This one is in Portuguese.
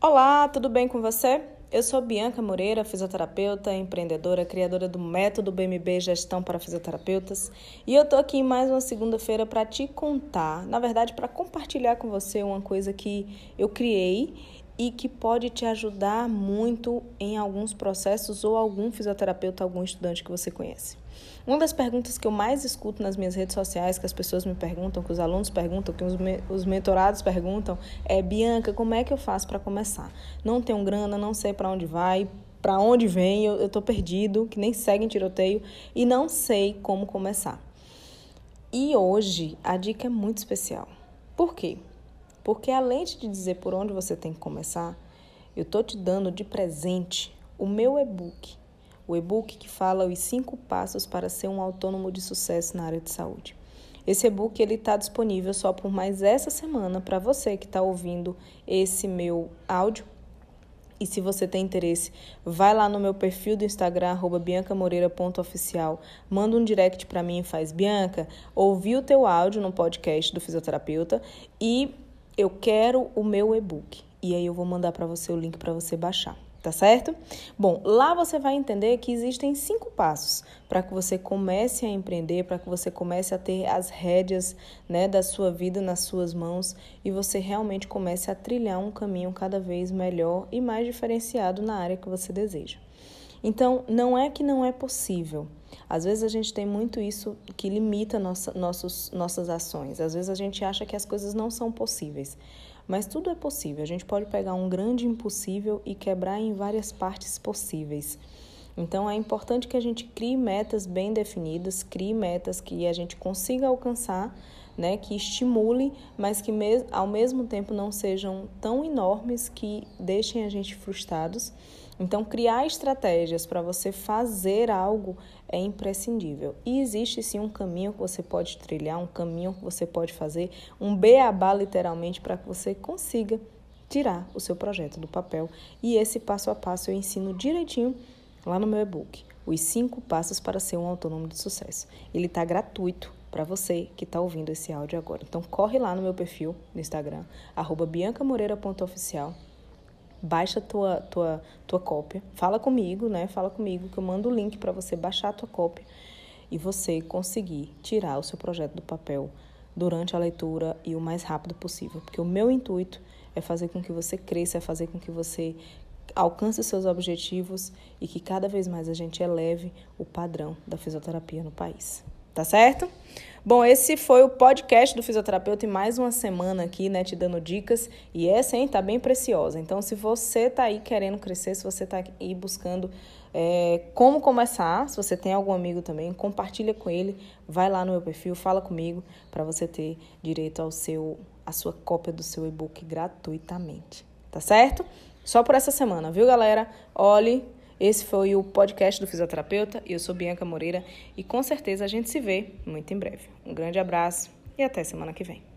Olá, tudo bem com você? Eu sou Bianca Moreira, fisioterapeuta, empreendedora, criadora do método BMB Gestão para Fisioterapeutas, e eu tô aqui mais uma segunda-feira para te contar, na verdade, para compartilhar com você uma coisa que eu criei e que pode te ajudar muito em alguns processos ou algum fisioterapeuta, algum estudante que você conhece. Uma das perguntas que eu mais escuto nas minhas redes sociais, que as pessoas me perguntam, que os alunos perguntam, que os, me os mentorados perguntam, é: Bianca, como é que eu faço para começar? Não tenho grana, não sei para onde vai, para onde vem, eu, estou perdido, que nem segue em tiroteio e não sei como começar. E hoje a dica é muito especial. Por quê? Porque além de dizer por onde você tem que começar, eu estou te dando de presente o meu e-book. O e-book que fala os cinco passos para ser um autônomo de sucesso na área de saúde. Esse e-book ele está disponível só por mais essa semana para você que está ouvindo esse meu áudio. E se você tem interesse, vai lá no meu perfil do Instagram, biancamoreira.oficial, manda um direct para mim e faz, Bianca, ouvi o teu áudio no podcast do fisioterapeuta e eu quero o meu e-book. E aí eu vou mandar para você o link para você baixar, tá certo? Bom, lá você vai entender que existem cinco passos para que você comece a empreender, para que você comece a ter as rédeas né, da sua vida nas suas mãos e você realmente comece a trilhar um caminho cada vez melhor e mais diferenciado na área que você deseja. Então, não é que não é possível. Às vezes a gente tem muito isso que limita nossa, nossos, nossas ações. Às vezes a gente acha que as coisas não são possíveis. Mas tudo é possível. A gente pode pegar um grande impossível e quebrar em várias partes possíveis. Então é importante que a gente crie metas bem definidas, crie metas que a gente consiga alcançar, né, que estimule, mas que ao mesmo tempo não sejam tão enormes que deixem a gente frustrados então, criar estratégias para você fazer algo é imprescindível. E existe sim um caminho que você pode trilhar, um caminho que você pode fazer, um beabá literalmente para que você consiga tirar o seu projeto do papel. E esse passo a passo eu ensino direitinho lá no meu e-book. Os cinco passos para ser um autônomo de sucesso. Ele está gratuito para você que está ouvindo esse áudio agora. Então corre lá no meu perfil no Instagram, biancamoreira.oficial baixa tua tua tua cópia, fala comigo, né? Fala comigo que eu mando o link para você baixar a tua cópia e você conseguir tirar o seu projeto do papel durante a leitura e o mais rápido possível, porque o meu intuito é fazer com que você cresça, é fazer com que você alcance seus objetivos e que cada vez mais a gente eleve o padrão da fisioterapia no país. Tá certo? Bom, esse foi o podcast do fisioterapeuta e mais uma semana aqui, né, te dando dicas. E essa, hein, tá bem preciosa. Então, se você tá aí querendo crescer, se você tá aí buscando é, como começar, se você tem algum amigo também, compartilha com ele, vai lá no meu perfil, fala comigo para você ter direito ao seu a sua cópia do seu e-book gratuitamente. Tá certo? Só por essa semana, viu, galera? Olhe esse foi o podcast do fisioterapeuta. Eu sou Bianca Moreira e com certeza a gente se vê muito em breve. Um grande abraço e até semana que vem.